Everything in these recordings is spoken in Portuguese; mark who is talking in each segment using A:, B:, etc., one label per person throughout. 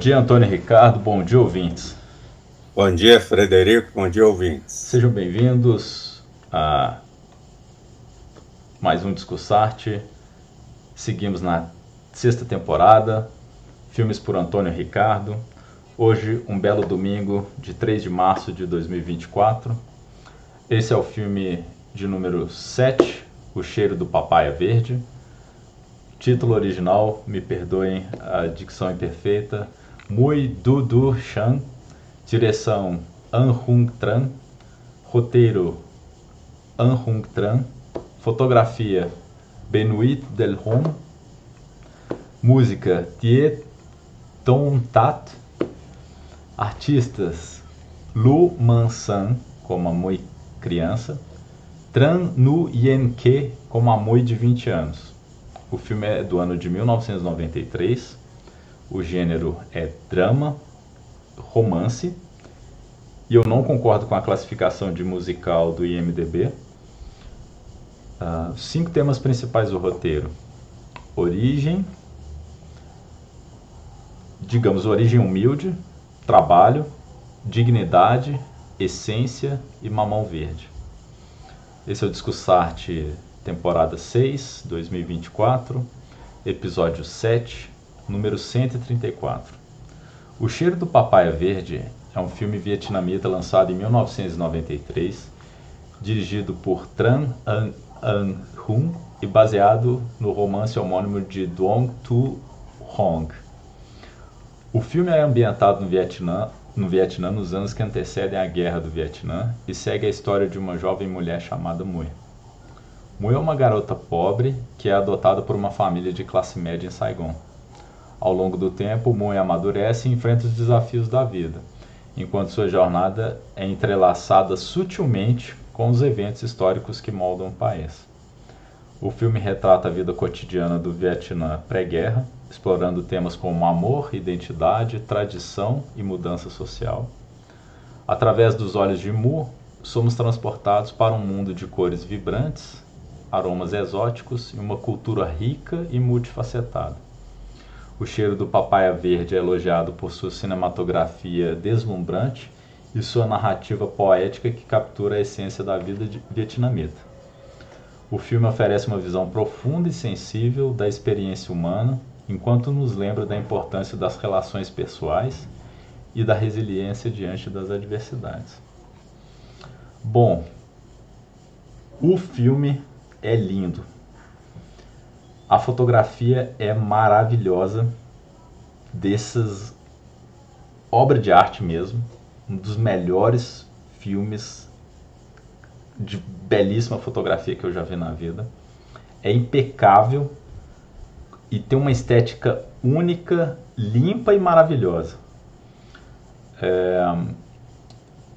A: Bom dia, Antônio Ricardo. Bom dia, ouvintes.
B: Bom dia, Frederico. Bom dia, ouvintes.
A: Sejam bem-vindos a mais um Discussarte. Seguimos na sexta temporada, filmes por Antônio Ricardo. Hoje, um belo domingo de 3 de março de 2024. Esse é o filme de número 7, O Cheiro do Papaya Verde. Título original, me perdoem a dicção imperfeita, Mui Du Du Shan. Direção An Hung Tran. Roteiro An Hung Tran. Fotografia Benoit Del Hom. Música Tie Ton Tat. Artistas Lu Man San, como a Mui criança. Tran Nu Yen Ke, como a Mui de 20 anos. O filme é do ano de 1993. O gênero é drama, romance. E eu não concordo com a classificação de musical do IMDb. Uh, cinco temas principais do roteiro: origem, digamos, origem humilde, trabalho, dignidade, essência e mamão verde. Esse é o Discussarte temporada 6, 2024, episódio 7, número 134. O Cheiro do Papaya Verde é um filme vietnamita lançado em 1993, dirigido por Tran An, An Hun e baseado no romance homônimo de Duong Tu Hong. O filme é ambientado no Vietnã, no Vietnã nos anos que antecedem a Guerra do Vietnã e segue a história de uma jovem mulher chamada Mui. Mui é uma garota pobre que é adotada por uma família de classe média em Saigon. Ao longo do tempo, Mui amadurece e enfrenta os desafios da vida, enquanto sua jornada é entrelaçada sutilmente com os eventos históricos que moldam o país. O filme retrata a vida cotidiana do Vietnã pré-guerra, explorando temas como amor, identidade, tradição e mudança social. Através dos olhos de Mu, somos transportados para um mundo de cores vibrantes, aromas exóticos e uma cultura rica e multifacetada. O cheiro do papaya verde é elogiado por sua cinematografia deslumbrante e sua narrativa poética que captura a essência da vida vietnamita. O filme oferece uma visão profunda e sensível da experiência humana, enquanto nos lembra da importância das relações pessoais e da resiliência diante das adversidades. Bom, o filme é lindo. A fotografia é maravilhosa, dessas obra de arte mesmo, um dos melhores filmes de belíssima fotografia que eu já vi na vida. É impecável e tem uma estética única, limpa e maravilhosa. É,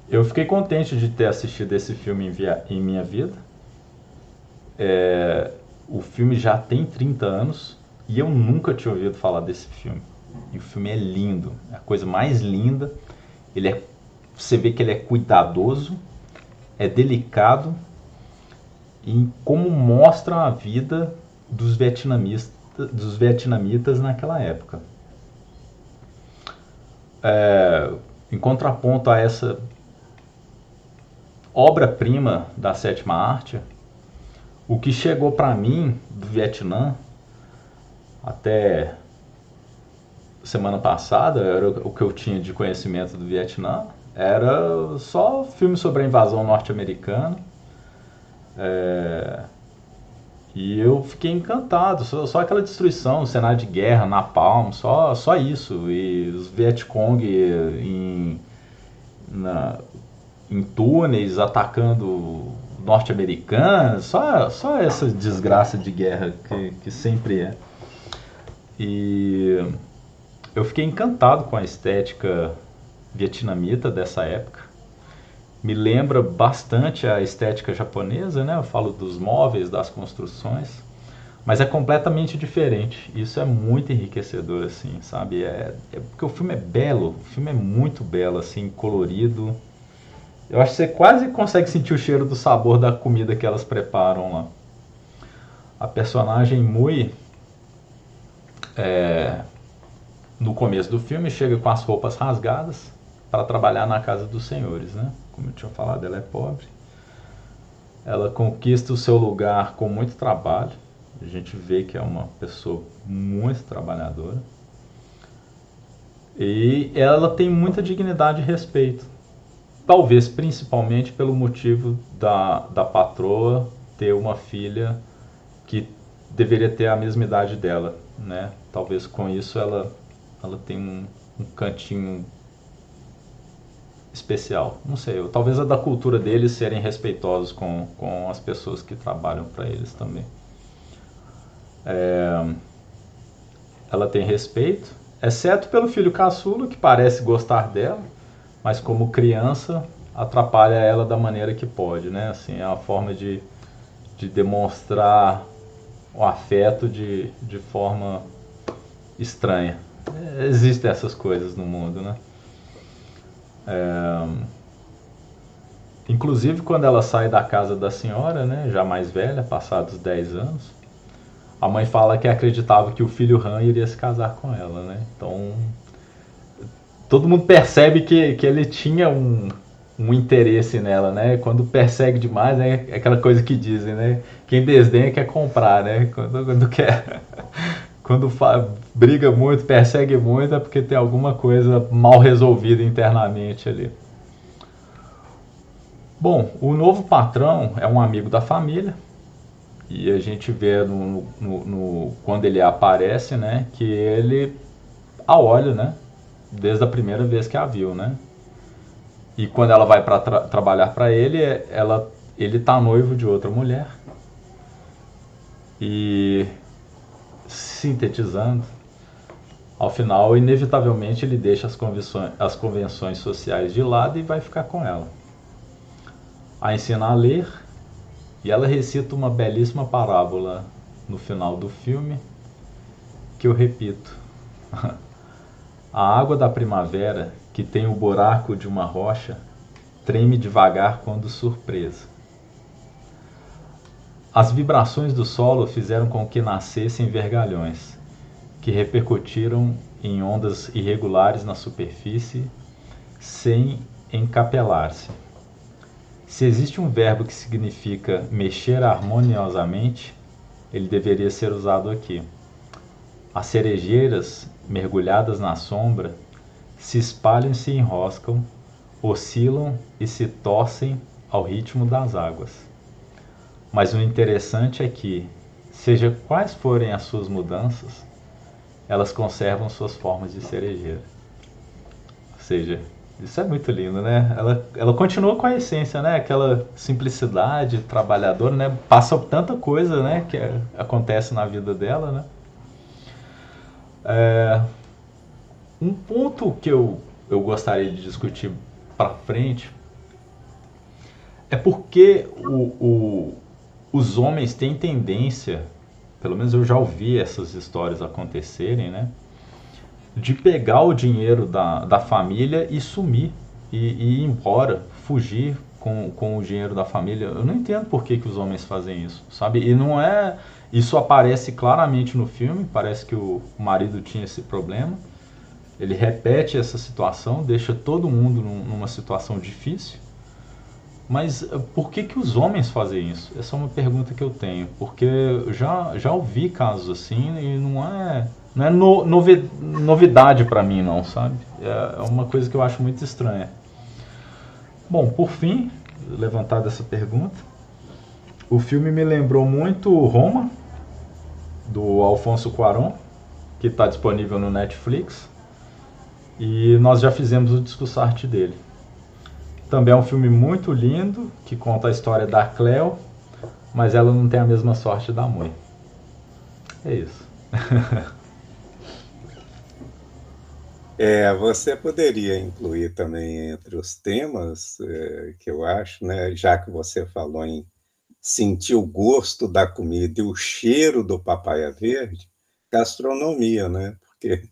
A: eu fiquei contente de ter assistido esse filme em, via, em minha vida. É, o filme já tem 30 anos e eu nunca tinha ouvido falar desse filme. E o filme é lindo, é a coisa mais linda. Ele é, você vê que ele é cuidadoso é delicado em como mostra a vida dos vietnamistas, dos vietnamitas naquela época. É, em contraponto a essa obra-prima da sétima arte, o que chegou para mim do Vietnã até semana passada, era o que eu tinha de conhecimento do Vietnã, era só filme sobre a invasão norte-americana. É, e eu fiquei encantado, só, só, aquela destruição, cenário de guerra, Napalm, só, só isso. E os Vietcong em, na, em túneis atacando norte-americanos, só, só essa desgraça de guerra que, que sempre é. E eu fiquei encantado com a estética vietnamita dessa época. Me lembra bastante a estética japonesa, né? Eu falo dos móveis, das construções, mas é completamente diferente. Isso é muito enriquecedor, assim, sabe? É, é porque o filme é belo, o filme é muito belo, assim, colorido. Eu acho que você quase consegue sentir o cheiro do sabor da comida que elas preparam lá. A personagem Mui é, no começo do filme, chega com as roupas rasgadas para trabalhar na casa dos senhores, né? Como eu tinha falado, ela é pobre. Ela conquista o seu lugar com muito trabalho. A gente vê que é uma pessoa muito trabalhadora. E ela tem muita dignidade e respeito. Talvez principalmente pelo motivo da, da patroa ter uma filha que deveria ter a mesma idade dela, né? Talvez com isso ela, ela tem um, um cantinho especial. Não sei, talvez é da cultura deles serem respeitosos com, com as pessoas que trabalham para eles também. É, ela tem respeito, exceto pelo filho caçula, que parece gostar dela, mas como criança atrapalha ela da maneira que pode, né? Assim, é uma forma de, de demonstrar o afeto de, de forma estranha. Existem essas coisas no mundo, né? É... Inclusive, quando ela sai da casa da senhora, né, já mais velha, passados 10 anos, a mãe fala que acreditava que o filho Han iria se casar com ela, né? Então, todo mundo percebe que, que ele tinha um, um interesse nela, né? Quando persegue demais, né? É aquela coisa que dizem, né? Quem desdenha quer comprar, né? Quando, quando quer... Quando briga muito, persegue muito, é porque tem alguma coisa mal resolvida internamente ali. Bom, o novo patrão é um amigo da família, e a gente vê no, no, no, quando ele aparece, né, que ele a olha, né, desde a primeira vez que a viu, né. E quando ela vai para tra trabalhar para ele, ela, ele tá noivo de outra mulher. E sintetizando, ao final, inevitavelmente, ele deixa as convenções, as convenções sociais de lado e vai ficar com ela. A ensina a ler e ela recita uma belíssima parábola no final do filme, que eu repito. A água da primavera, que tem o buraco de uma rocha, treme devagar quando surpresa. As vibrações do solo fizeram com que nascessem vergalhões, que repercutiram em ondas irregulares na superfície, sem encapelar-se. Se existe um verbo que significa mexer harmoniosamente, ele deveria ser usado aqui. As cerejeiras, mergulhadas na sombra, se espalham e se enroscam, oscilam e se torcem ao ritmo das águas. Mas o interessante é que, seja quais forem as suas mudanças, elas conservam suas formas de cerejeira. Ou seja, isso é muito lindo, né? Ela, ela continua com a essência, né? Aquela simplicidade trabalhadora, né? Passa tanta coisa, né? Que é, acontece na vida dela, né? É, um ponto que eu, eu gostaria de discutir para frente é porque o, o, os homens têm tendência, pelo menos eu já ouvi essas histórias acontecerem, né? de pegar o dinheiro da, da família e sumir e, e ir embora, fugir com, com o dinheiro da família. Eu não entendo por que, que os homens fazem isso, sabe? E não é. Isso aparece claramente no filme, parece que o marido tinha esse problema. Ele repete essa situação, deixa todo mundo num, numa situação difícil. Mas eh, por que, que os homens fazem isso? Essa é uma pergunta que eu tenho. Porque eu já, já ouvi casos assim e não é não é no, novi, novidade para mim não, sabe? É, é uma coisa que eu acho muito estranha. Bom, por fim, levantada essa pergunta, o filme me lembrou muito Roma, do Alfonso Cuarón, que está disponível no Netflix, e nós já fizemos o discussarte dele. Também é um filme muito lindo, que conta a história da Cleo, mas ela não tem a mesma sorte da mãe. É isso.
B: É, você poderia incluir também entre os temas é, que eu acho, né, já que você falou em sentir o gosto da comida e o cheiro do papaya verde, gastronomia, né? Porque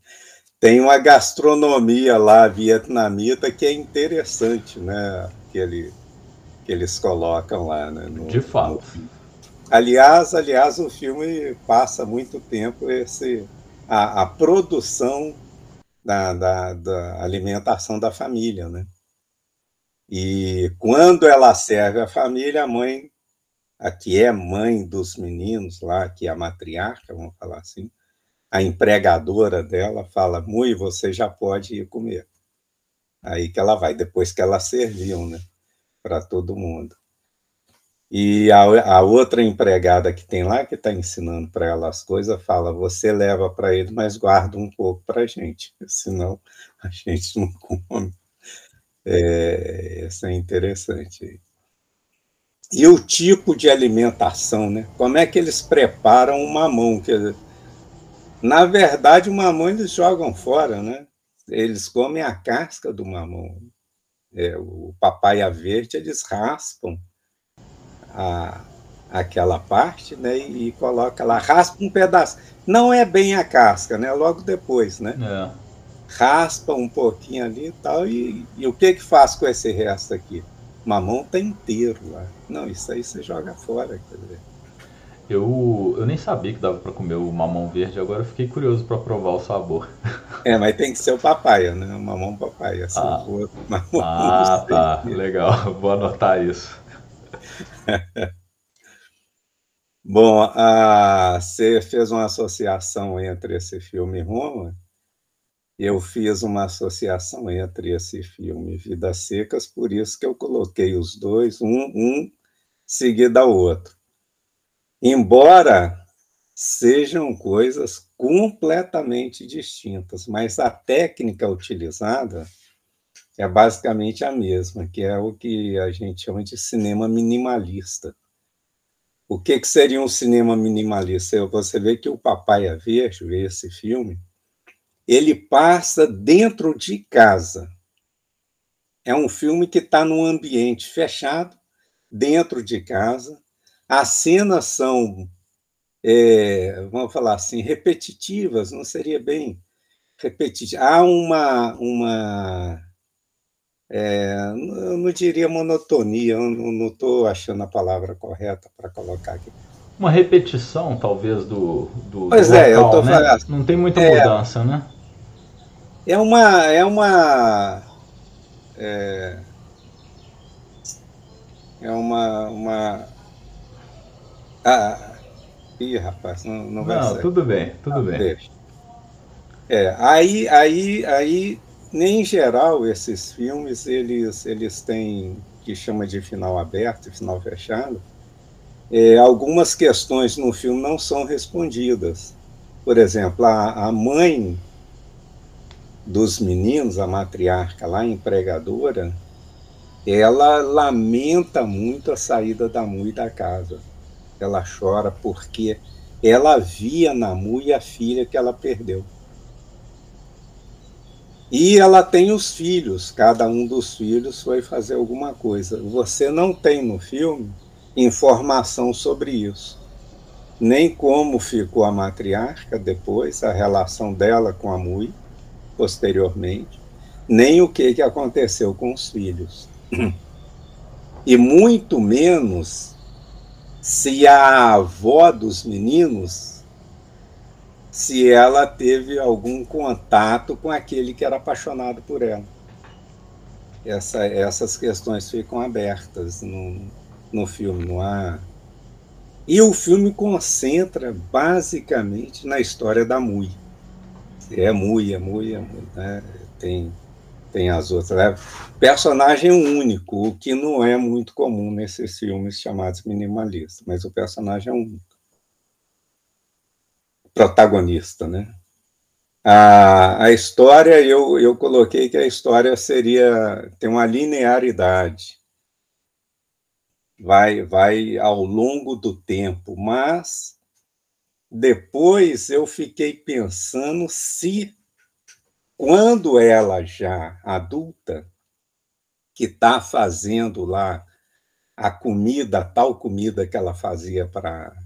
B: tem uma gastronomia lá vietnamita que é interessante, né? Que, ele, que eles colocam lá, né?
A: No, De fato. No...
B: Aliás, aliás, o filme passa muito tempo esse a, a produção da, da, da alimentação da família, né? E quando ela serve a família, a mãe, a que é mãe dos meninos lá, que é a matriarca, vamos falar assim, a empregadora dela fala: Mui, você já pode ir comer. Aí que ela vai, depois que ela serviu, né? Para todo mundo. E a, a, outra empregada que tem lá, que está ensinando para ela as coisas, fala: você leva para ele, mas guarda um pouco para a gente, senão a gente não come. É, isso é interessante. E o tipo de alimentação, né? Como é que eles preparam o mamão? Que, na verdade, o mamão eles jogam fora, né? Eles comem a casca do mamão. É, o papaya verde eles raspam a, aquela parte, né? E, e coloca lá, raspa um pedaço. Não é bem a casca, né? Logo depois, né? É. Raspa um pouquinho ali e tal. E, e o que que faz com esse resto aqui? Mamão tá inteiro lá. Não, isso aí você joga fora, quer dizer.
A: Eu, eu nem sabia que dava para comer o mamão verde, agora eu fiquei curioso para provar o sabor.
B: É, mas tem que ser o papaya, né? O mamão papaya. Assim,
A: ah, o outro, mamão, ah tá. Legal. Vou anotar isso.
B: Bom, a, você fez uma associação entre esse filme e Roma. Eu fiz uma associação entre esse filme Vidas Secas, por isso que eu coloquei os dois, um, um seguido ao outro. Embora sejam coisas completamente distintas, mas a técnica utilizada é basicamente a mesma, que é o que a gente chama de cinema minimalista. O que, que seria um cinema minimalista? Você vê que o Papaya Verde, esse filme, ele passa dentro de casa. É um filme que está num ambiente fechado, dentro de casa. As cenas são, é, vamos falar assim, repetitivas, não seria bem repetitivas. Há uma, uma é, eu não diria monotonia, eu não estou achando a palavra correta para colocar aqui.
A: Uma repetição, talvez, do, do
B: Pois do é, local, eu
A: né? falando. Não tem muita é, mudança, né?
B: É uma. É uma. É, é uma. uma ah, ih, rapaz, não, não vai
A: Não, tudo bem, tudo ah, bem. Deixa.
B: É, aí, aí, aí em geral, esses filmes, eles, eles têm, que chama de final aberto e final fechado, é, algumas questões no filme não são respondidas. Por exemplo, a, a mãe dos meninos, a matriarca lá, a empregadora, ela lamenta muito a saída da Mui da casa. Ela chora porque ela via na Mui a filha que ela perdeu. E ela tem os filhos, cada um dos filhos foi fazer alguma coisa. Você não tem no filme informação sobre isso. Nem como ficou a matriarca depois, a relação dela com a Mui, posteriormente, nem o que, que aconteceu com os filhos. E muito menos se a avó dos meninos se ela teve algum contato com aquele que era apaixonado por ela. Essa, essas questões ficam abertas no, no filme, não há. E o filme concentra basicamente na história da Mui. É Mui, é Mui, é Mui. Né? Tem, tem as outras. É personagem único, o que não é muito comum nesses filmes chamados minimalistas, mas o personagem é único protagonista, né? A, a história, eu, eu coloquei que a história seria, tem uma linearidade, vai, vai ao longo do tempo, mas depois eu fiquei pensando se, quando ela já adulta, que está fazendo lá a comida, a tal comida que ela fazia para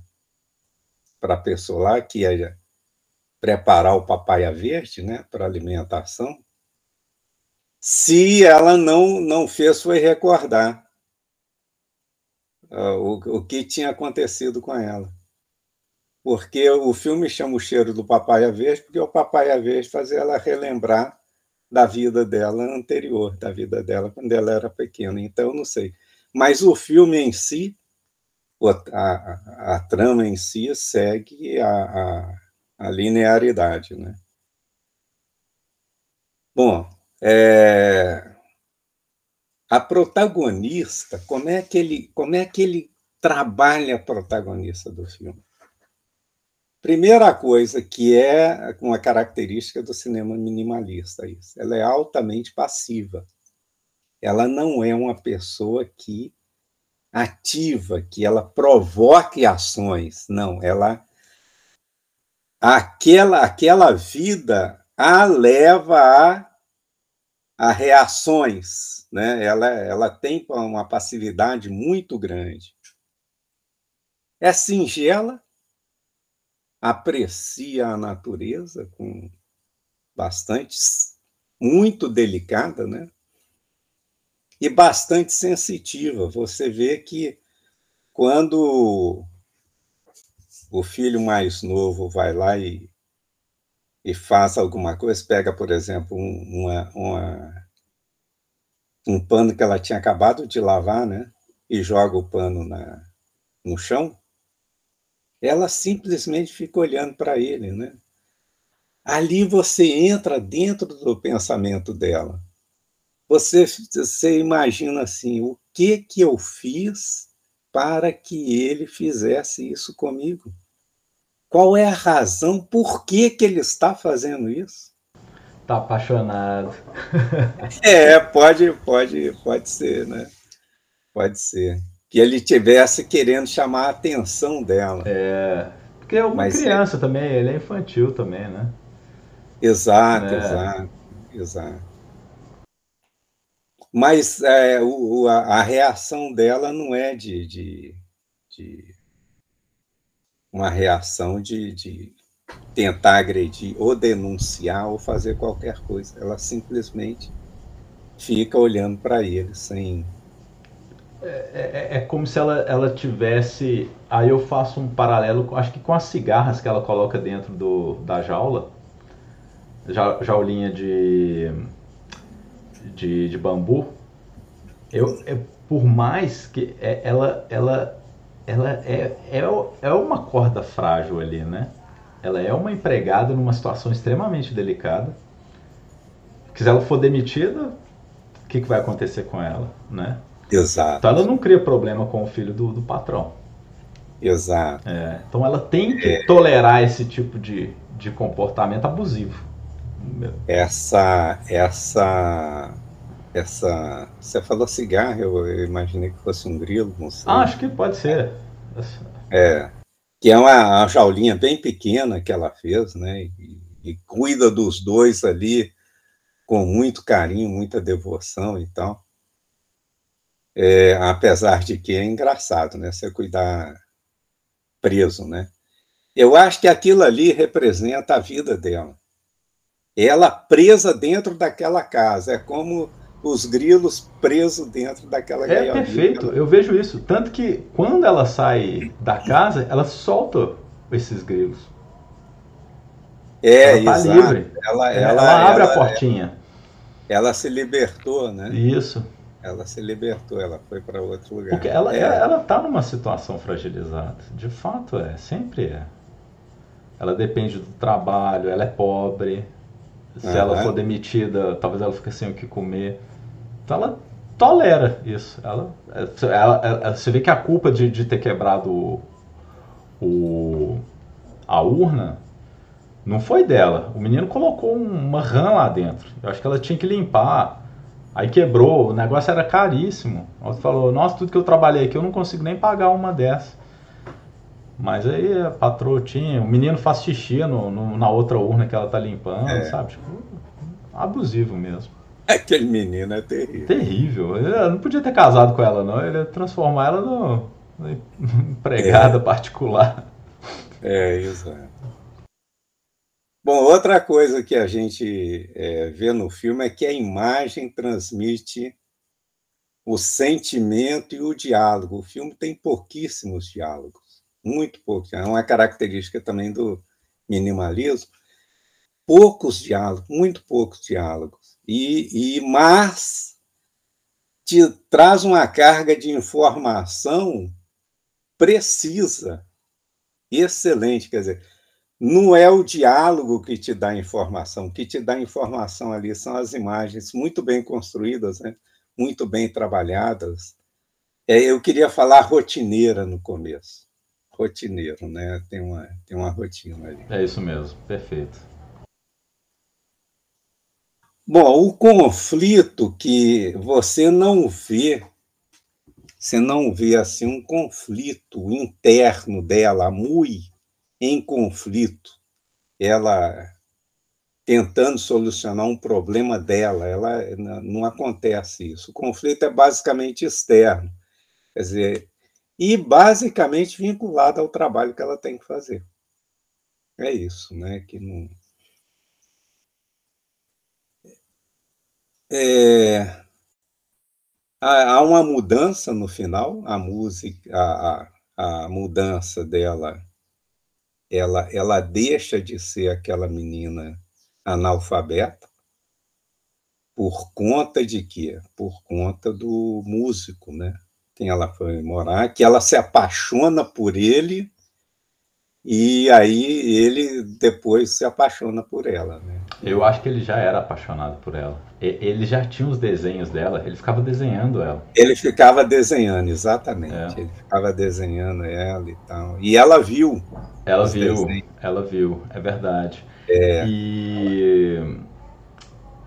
B: para a pessoa lá, que ia preparar o papaya verde né, para alimentação, se ela não, não fez foi recordar uh, o, o que tinha acontecido com ela. porque o filme chama o cheiro do papaya verde, porque o papaya verde fazia ela relembrar da vida dela anterior, da vida dela quando ela era pequena. Então, não sei. Mas o filme em si, a, a, a trama em si, segue a, a, linearidade, né? Bom, é, a protagonista, como é que ele, como é que ele trabalha a protagonista do filme? Primeira coisa que é uma característica do cinema minimalista, isso. Ela é altamente passiva. Ela não é uma pessoa que ativa, que ela provoque ações. Não, ela aquela aquela vida a leva a, a reações, né? Ela ela tem uma passividade muito grande. É singela, aprecia a natureza com bastante, muito delicada, né? E bastante sensitiva. Você vê que quando o filho mais novo vai lá e, e faz alguma coisa, pega, por exemplo, um, uma, uma, um pano que ela tinha acabado de lavar, né? E joga o pano na, no chão, ela simplesmente fica olhando para ele, né? Ali você entra dentro do pensamento dela. Você, você imagina assim, o que que eu fiz para que ele fizesse isso comigo? Qual é a razão por que que ele está fazendo isso?
A: Tá apaixonado.
B: é, pode, pode, pode ser, né? Pode ser que ele tivesse querendo chamar a atenção dela.
A: É, porque é uma Mas criança é... também, ele é infantil também, né?
B: Exato, é. exato, exato. Mas é, o, a, a, reação dela não é de, de, de uma reação de, de, tentar agredir ou denunciar ou fazer qualquer coisa. Ela simplesmente fica olhando para ele sem
A: é, é, é, como se ela, ela tivesse. Aí eu faço um paralelo, acho que com as cigarras que ela coloca dentro do, da jaula, ja, jaulinha de, de, de bambu. Eu, é, por mais que é, ela, ela, ela é, é, é uma corda frágil ali, né? Ela é uma empregada numa situação extremamente delicada. Que se ela for demitida, o que, que vai acontecer com ela, né?
B: Exato.
A: Então ela não cria problema com o filho do, do patrão.
B: Exato.
A: É, então ela tem que é. tolerar esse tipo de, de comportamento abusivo.
B: Essa, essa, essa. Você falou cigarro, eu imaginei que fosse um grilo, não sei.
A: Ah, acho que pode ser.
B: É. Que é uma, uma jaulinha bem pequena que ela fez, né? E, e cuida dos dois ali com muito carinho, muita devoção e tal. É, apesar de que é engraçado, né? Você cuidar preso, né? Eu acho que aquilo ali representa a vida dela. Ela presa dentro daquela casa, é como os grilos presos dentro daquela
A: É perfeito, eu vejo isso. Tanto que quando ela sai da casa, ela solta esses grilos.
B: É, ela tá exato. livre.
A: Ela, ela, ela abre ela, a portinha.
B: Ela se libertou, né?
A: Isso
B: ela se libertou, ela foi para outro lugar.
A: Porque ela, é. ela tá numa situação fragilizada, de fato é, sempre é. Ela depende do trabalho, ela é pobre. Se uhum. ela for demitida, talvez ela fique sem o que comer. Então ela tolera isso. Ela, ela, ela você vê que a culpa de, de ter quebrado o, o, a urna não foi dela. O menino colocou uma rã lá dentro. Eu acho que ela tinha que limpar Aí quebrou, o negócio era caríssimo. Ela falou, nossa, tudo que eu trabalhei aqui eu não consigo nem pagar uma dessa. Mas aí a patroa tinha, o menino faz xixi no, no, na outra urna que ela tá limpando, é. sabe? Tipo, abusivo mesmo.
B: Aquele menino é terrível.
A: Terrível. Ele não podia ter casado com ela, não. Ele ia transformar ela no, no empregada é. particular.
B: É, exato. Bom, outra coisa que a gente é, vê no filme é que a imagem transmite o sentimento e o diálogo. O filme tem pouquíssimos diálogos. Muito poucos. É uma característica também do minimalismo. Poucos diálogos, muito poucos diálogos. E, e mas te traz uma carga de informação precisa, excelente. Quer dizer, não é o diálogo que te dá informação, o que te dá informação ali são as imagens muito bem construídas, né? muito bem trabalhadas. É, eu queria falar rotineira no começo. Rotineiro, né? Tem uma, tem uma rotina ali.
A: É isso mesmo, perfeito.
B: Bom, o conflito que você não vê, você não vê assim um conflito interno dela, muito em conflito, ela tentando solucionar um problema dela, ela não acontece isso. O conflito é basicamente externo, quer dizer, e basicamente vinculado ao trabalho que ela tem que fazer. É isso, né? Que não é... há uma mudança no final, a música, a, a, a mudança dela, ela, ela deixa de ser aquela menina analfabeta por conta de quê? Por conta do músico, né? Quem ela foi morar, que ela se apaixona por ele e aí ele depois se apaixona por ela, né?
A: Eu acho que ele já era apaixonado por ela. Ele já tinha os desenhos dela, ele ficava desenhando ela.
B: Ele ficava desenhando, exatamente. É. Ele ficava desenhando ela e tal. E ela viu.
A: Ela viu, desenhos. ela viu, é verdade. É. E,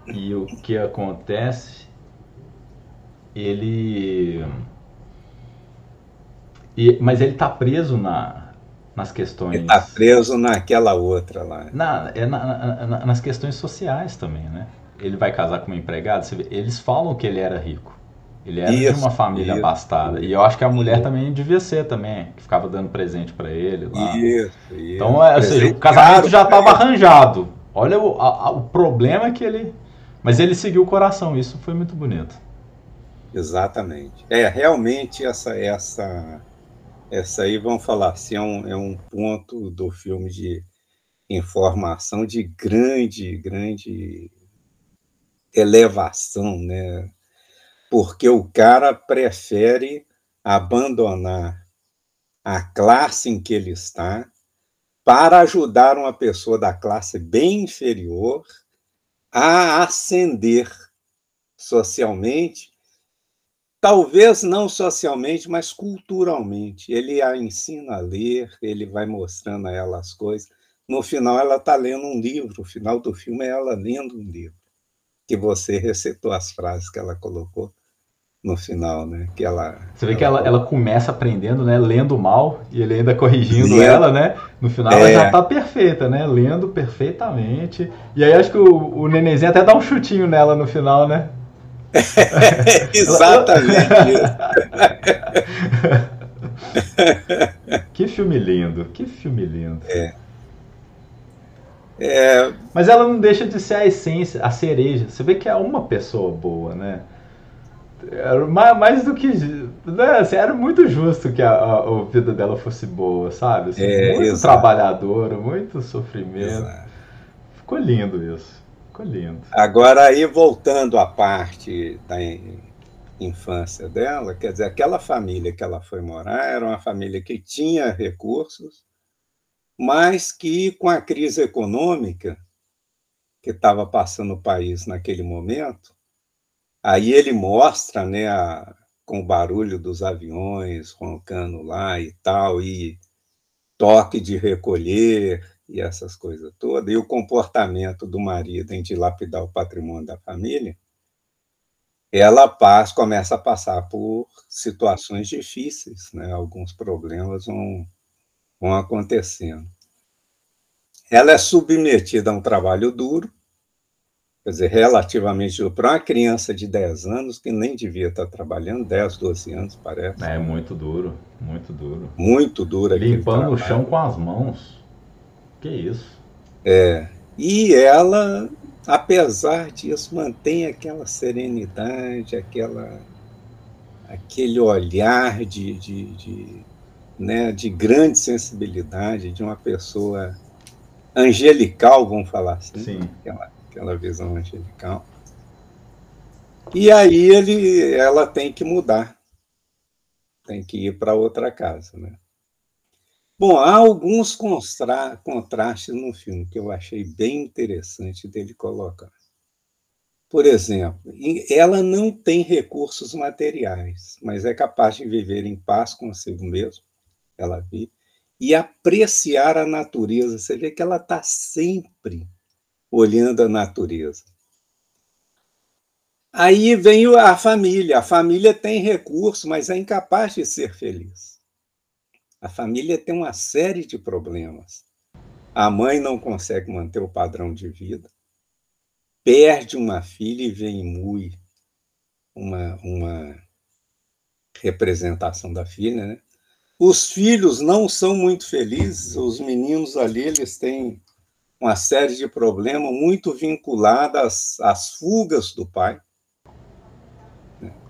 A: e o que acontece, ele. E, mas ele está preso na, nas questões. Ele
B: está preso naquela outra lá.
A: Na, é na, na, nas questões sociais também, né? Ele vai casar com uma empregada, eles falam que ele era rico. Ele era isso, de uma família isso, abastada. E eu acho que a mulher também devia ser também, que ficava dando presente para ele lá. Isso, isso. Então, é, ou seja, o casamento já estava arranjado. Olha o, a, o problema que ele. Mas ele seguiu o coração, isso foi muito bonito.
B: Exatamente. É, realmente essa essa essa aí, vamos falar assim, é um, é um ponto do filme de informação de grande, grande elevação, né? porque o cara prefere abandonar a classe em que ele está para ajudar uma pessoa da classe bem inferior a ascender socialmente, talvez não socialmente, mas culturalmente. Ele a ensina a ler, ele vai mostrando a ela as coisas. No final, ela está lendo um livro, o final do filme é ela lendo um livro, que você recitou as frases que ela colocou no final, né? Que ela,
A: Você vê ela... que ela, ela começa aprendendo, né? Lendo mal e ele ainda corrigindo Lendo. ela, né? No final é... ela já tá perfeita, né? Lendo perfeitamente. E aí acho que o, o nenenzinho até dá um chutinho nela no final, né?
B: Exatamente.
A: que filme lindo, que filme lindo.
B: É. É...
A: Mas ela não deixa de ser a essência, a cereja. Você vê que é uma pessoa boa, né? Era mais do que. Né, assim, era muito justo que a, a, a, vida dela fosse boa, sabe? Assim, é, muito exato. trabalhadora, muito sofrimento. Exato. Ficou lindo isso.
B: Agora, aí, voltando à parte da infância dela, quer dizer, aquela família que ela foi morar era uma família que tinha recursos, mas que, com a crise econômica que estava passando o país naquele momento, Aí ele mostra, né, a, com o barulho dos aviões roncando lá e tal, e toque de recolher e essas coisas todas, e o comportamento do marido em dilapidar o patrimônio da família, ela passa, começa a passar por situações difíceis, né? alguns problemas vão, vão acontecendo. Ela é submetida a um trabalho duro, quer dizer, relativamente para uma criança de 10 anos que nem devia estar trabalhando, 10, 12 anos, parece.
A: É muito duro, muito duro.
B: Muito duro.
A: Limpando o chão com as mãos. Que isso.
B: É. E ela, apesar disso, mantém aquela serenidade, aquela, aquele olhar de, de, de né, de grande sensibilidade, de uma pessoa angelical, vamos falar assim,
A: Sim.
B: Aquela, aquela visão angelical. E aí ele, ela tem que mudar, tem que ir para outra casa, né? Bom, há alguns constra contrastes no filme que eu achei bem interessante dele colocar. Por exemplo, ela não tem recursos materiais, mas é capaz de viver em paz consigo mesmo, ela vive, e apreciar a natureza. Você vê que ela está sempre olhando a natureza. Aí vem a família. A família tem recursos, mas é incapaz de ser feliz. A família tem uma série de problemas. A mãe não consegue manter o padrão de vida, perde uma filha e vem mui uma, uma representação da filha, né? Os filhos não são muito felizes, os meninos ali eles têm uma série de problemas muito vinculadas às, às fugas do pai.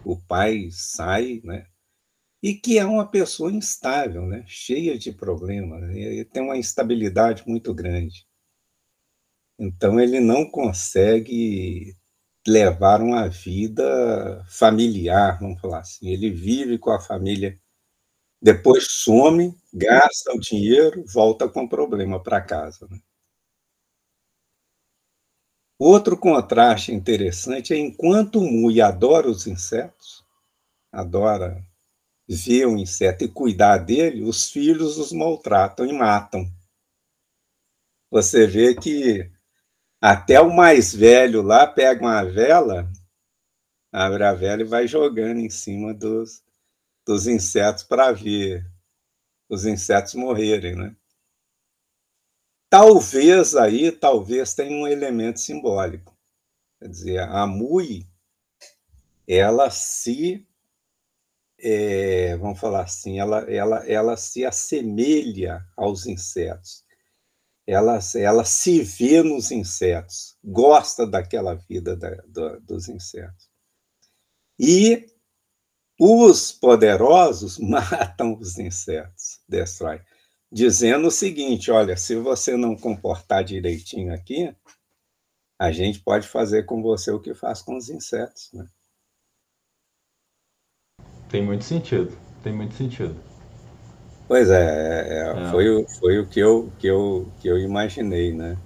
B: O pai sai, né? E que é uma pessoa instável, né? cheia de problemas, ele tem uma instabilidade muito grande. Então, ele não consegue levar uma vida familiar, vamos falar assim. Ele vive com a família depois some, gasta o dinheiro, volta com problema para casa. Né? Outro contraste interessante é enquanto o Mui adora os insetos, adora ver o inseto e cuidar dele, os filhos os maltratam e matam. Você vê que até o mais velho lá pega uma vela, abre a vela e vai jogando em cima dos, dos insetos para ver os insetos morrerem, né? Talvez aí, talvez tenha um elemento simbólico. Quer dizer, a Mui, ela se, é, vamos falar assim, ela, ela, ela se assemelha aos insetos. Ela, ela se vê nos insetos, gosta daquela vida da, do, dos insetos. E os poderosos matam os insetos, destrói, dizendo o seguinte: olha, se você não comportar direitinho aqui, a gente pode fazer com você o que faz com os insetos. Né?
A: Tem muito sentido, tem muito sentido.
B: Pois é, é, é. Foi, foi o que eu, que, eu, que eu imaginei, né?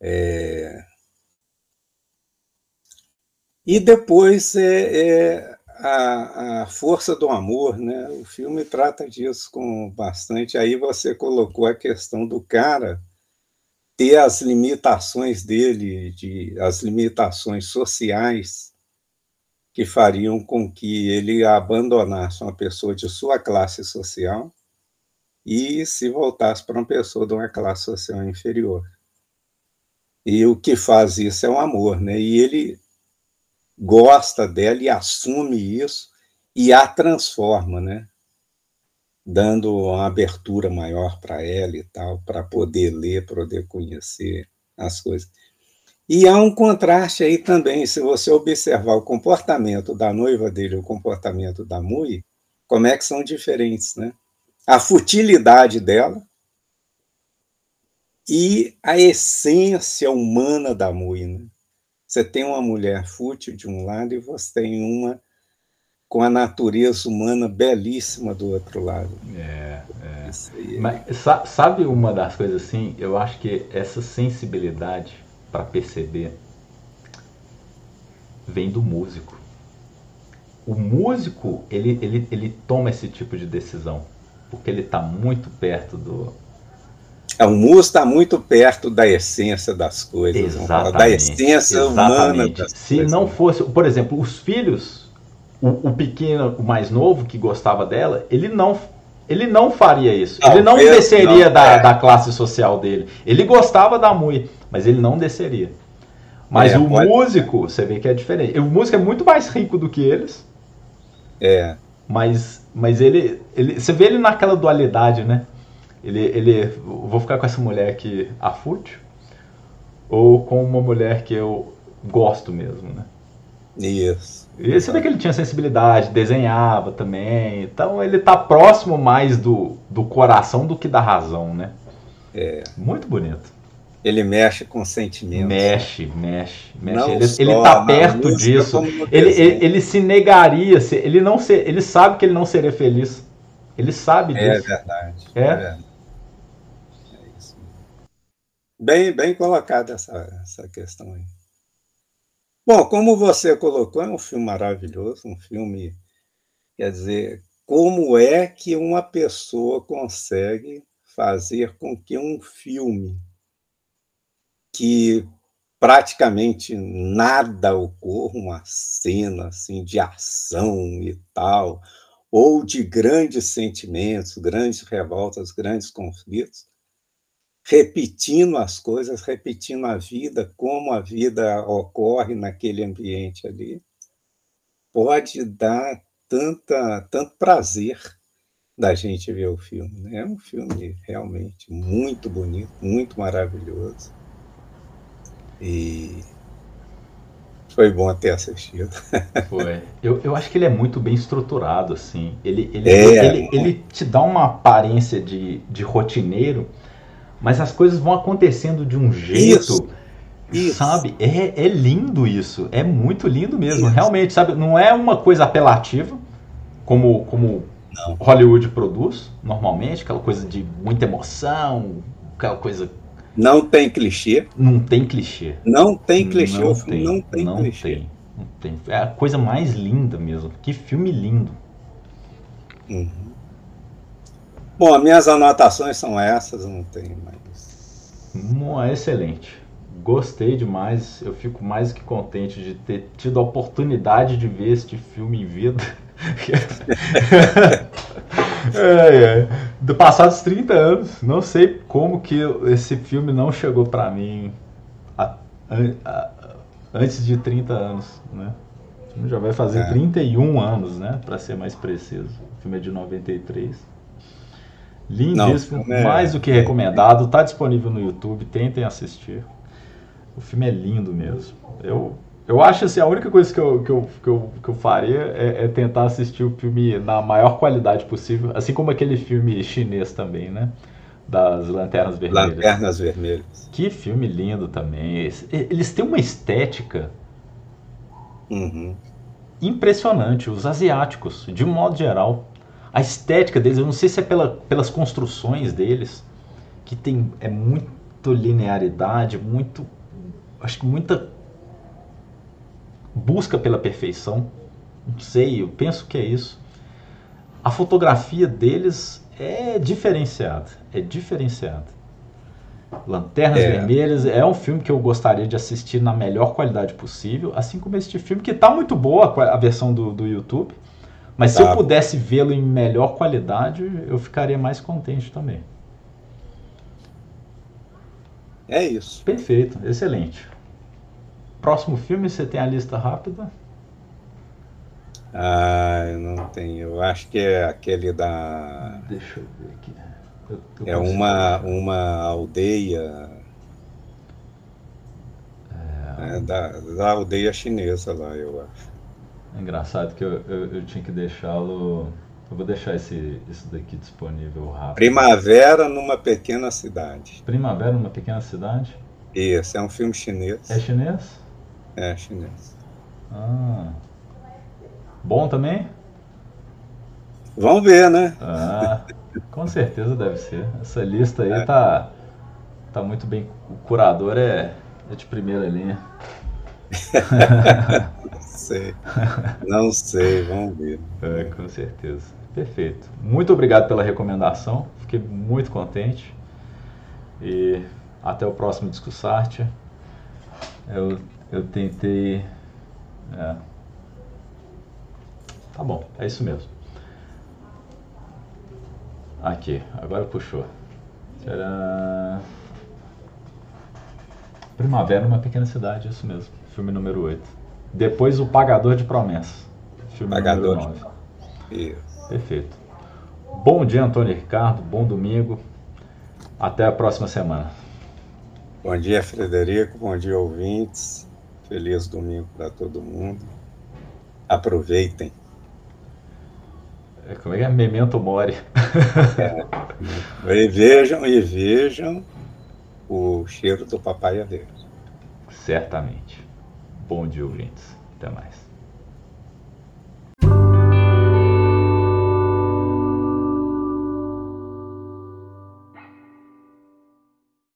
B: É... E depois é, é a, a força do amor, né? O filme trata disso com bastante. Aí você colocou a questão do cara ter as limitações dele, de, as limitações sociais que fariam com que ele abandonasse uma pessoa de sua classe social e se voltasse para uma pessoa de uma classe social inferior. E o que faz isso é o amor, né? E ele gosta dela e assume isso e a transforma, né? Dando uma abertura maior para ela e tal, para poder ler, poder conhecer as coisas. E há um contraste aí também, se você observar o comportamento da noiva dele, o comportamento da Mui, como é que são diferentes, né? A futilidade dela e a essência humana da Mui, né? Você tem uma mulher fútil de um lado e você tem uma com a natureza humana belíssima do outro lado.
A: É, é. Mas sabe uma das coisas assim? Eu acho que essa sensibilidade para perceber vem do músico. O músico ele, ele, ele toma esse tipo de decisão porque ele está muito perto do,
B: é, o músico está muito perto da essência das coisas,
A: exatamente,
B: da essência exatamente. humana das
A: Se coisas. não fosse, por exemplo, os filhos, o, o, pequeno, o mais novo que gostava dela, ele não, ele não faria isso. Ele não desceria não, da, é. da classe social dele. Ele gostava da Mui, mas ele não desceria. Mas é, o pode... músico, você vê que é diferente. O músico é muito mais rico do que eles.
B: É.
A: Mas, mas ele, ele, você vê ele naquela dualidade, né? Ele, ele, vou ficar com essa mulher aqui afútil ou com uma mulher que eu gosto mesmo, né?
B: Isso.
A: E você vê que ele tinha sensibilidade, desenhava também. Então ele tá próximo mais do, do coração do que da razão, né?
B: É.
A: Muito bonito.
B: Ele mexe com sentimentos.
A: Mexe, mexe, mexe.
B: Não
A: ele,
B: só
A: ele tá perto disso.
B: no
A: Ele,
B: desenho.
A: ele, ele se negaria, se- ele não ser, ele sabe que ele não seria feliz. Ele sabe
B: É
A: disso.
B: verdade.
A: É?
B: verdade. É isso. Bem, bem colocada essa, essa questão aí. Bom, como você colocou, é um filme maravilhoso, um filme, quer dizer, como é que uma pessoa consegue fazer com que um filme que praticamente nada ocorra, uma cena assim de ação e tal, ou de grandes sentimentos, grandes revoltas, grandes conflitos, repetindo as coisas, repetindo a vida, como a vida ocorre naquele ambiente ali, pode dar tanta, tanto prazer da gente ver o filme. né? É um filme realmente muito bonito, muito maravilhoso. E foi bom ter assistido.
A: Foi. Eu, eu acho que ele é muito bem estruturado, assim. Ele, ele,
B: É.
A: ele, ele te dá uma aparência de, de rotineiro, mas as coisas vão acontecendo de um jeito.
B: Isso, isso.
A: Sabe? É, é lindo isso. É muito lindo mesmo.
B: Isso.
A: Realmente, sabe? Não é uma coisa apelativa, como, como
B: Não.
A: Hollywood produz, normalmente, aquela coisa de muita emoção, aquela coisa.
B: Não tem clichê,
A: Não tem clichê.
B: não tem clichê,
A: Não
B: filme não tem
A: não
B: clichê.
A: tem, não tem. É a coisa mais linda mesmo. Que filme lindo.
B: Uhum. Bom, minhas anotações são essas, não tem mais.
A: Hum, É excelente. Gostei demais. Eu fico mais que contente de ter tido a oportunidade de ver este filme em vida. É, é. Do passados 30 anos, não sei como que esse filme não chegou pra mim a- an- a- antes de 30 anos, né? Já vai fazer
B: É.
A: 31 anos, né? Pra ser mais preciso. O filme é de 93. Lindíssimo,
B: Não, é-
A: mais do que recomendado. Tá disponível no YouTube, tentem assistir. O filme é lindo mesmo. Eu, eu acho assim, a única coisa que eu, que eu, que eu, que eu faria é, é tentar assistir o filme na maior qualidade possível, assim como aquele filme chinês também, né? Das Lanternas Vermelhas.
B: Lanternas Vermelhas.
A: Que filme lindo também. Eles têm uma estética
B: Uhum.
A: impressionante, os asiáticos, de um modo geral. A estética deles, eu não sei se é pela, pelas construções deles, que tem é muito linearidade, muito acho que muita busca pela perfeição. Não sei, eu penso que é isso. A fotografia deles é diferenciada, é diferenciada. Lanternas
B: É.
A: Vermelhas é um filme que eu gostaria de assistir na melhor qualidade possível, assim como este filme, que tá muito boa a versão do, do YouTube. Mas se
B: Tá.
A: eu pudesse vê-lo em melhor qualidade, eu ficaria mais contente também.
B: É isso.
A: Perfeito, excelente. Próximo filme, você tem a lista rápida?
B: Ah, eu não tenho. Eu acho que é aquele da.
A: Deixa eu ver aqui. Eu- eu
B: É uma, uma aldeia. É, da, da aldeia chinesa lá, eu acho.
A: É engraçado que eu, eu, eu tinha que deixá-lo. Eu vou deixar esse, isso daqui disponível rápido.
B: Primavera numa pequena cidade.
A: Primavera numa pequena cidade.
B: Esse é um filme chinês.
A: É chinês?
B: É chinês.
A: Ah. Bom também?
B: Vamos ver, né?
A: Ah, com certeza deve ser. Essa lista aí
B: É.
A: tá, tá muito bem. O curador é, é de primeira linha.
B: Sei. Não sei, vamos ver.
A: É, com certeza. Perfeito. Muito obrigado pela recomendação. Fiquei muito contente. E até o próximo Discussarte. Eu, eu tentei. é. Tá bom, é isso mesmo. Aqui, agora puxou. Tcharam. Primavera numa pequena cidade, isso mesmo. Filme número 8. Depois o Pagador de Promessas. Filme
B: Pagador
A: número
B: de
A: 9.
B: Isso.
A: Perfeito. Bom dia, Antônio Ricardo. Bom domingo. Até a próxima semana.
B: Bom dia, Frederico. Bom dia, ouvintes. Feliz domingo para todo mundo. Aproveitem.
A: É, como é que é? Memento mori.
B: É. E vejam, e vejam o cheiro do papaya verde.
A: Certamente. Bom dia, ouvintes. Até mais.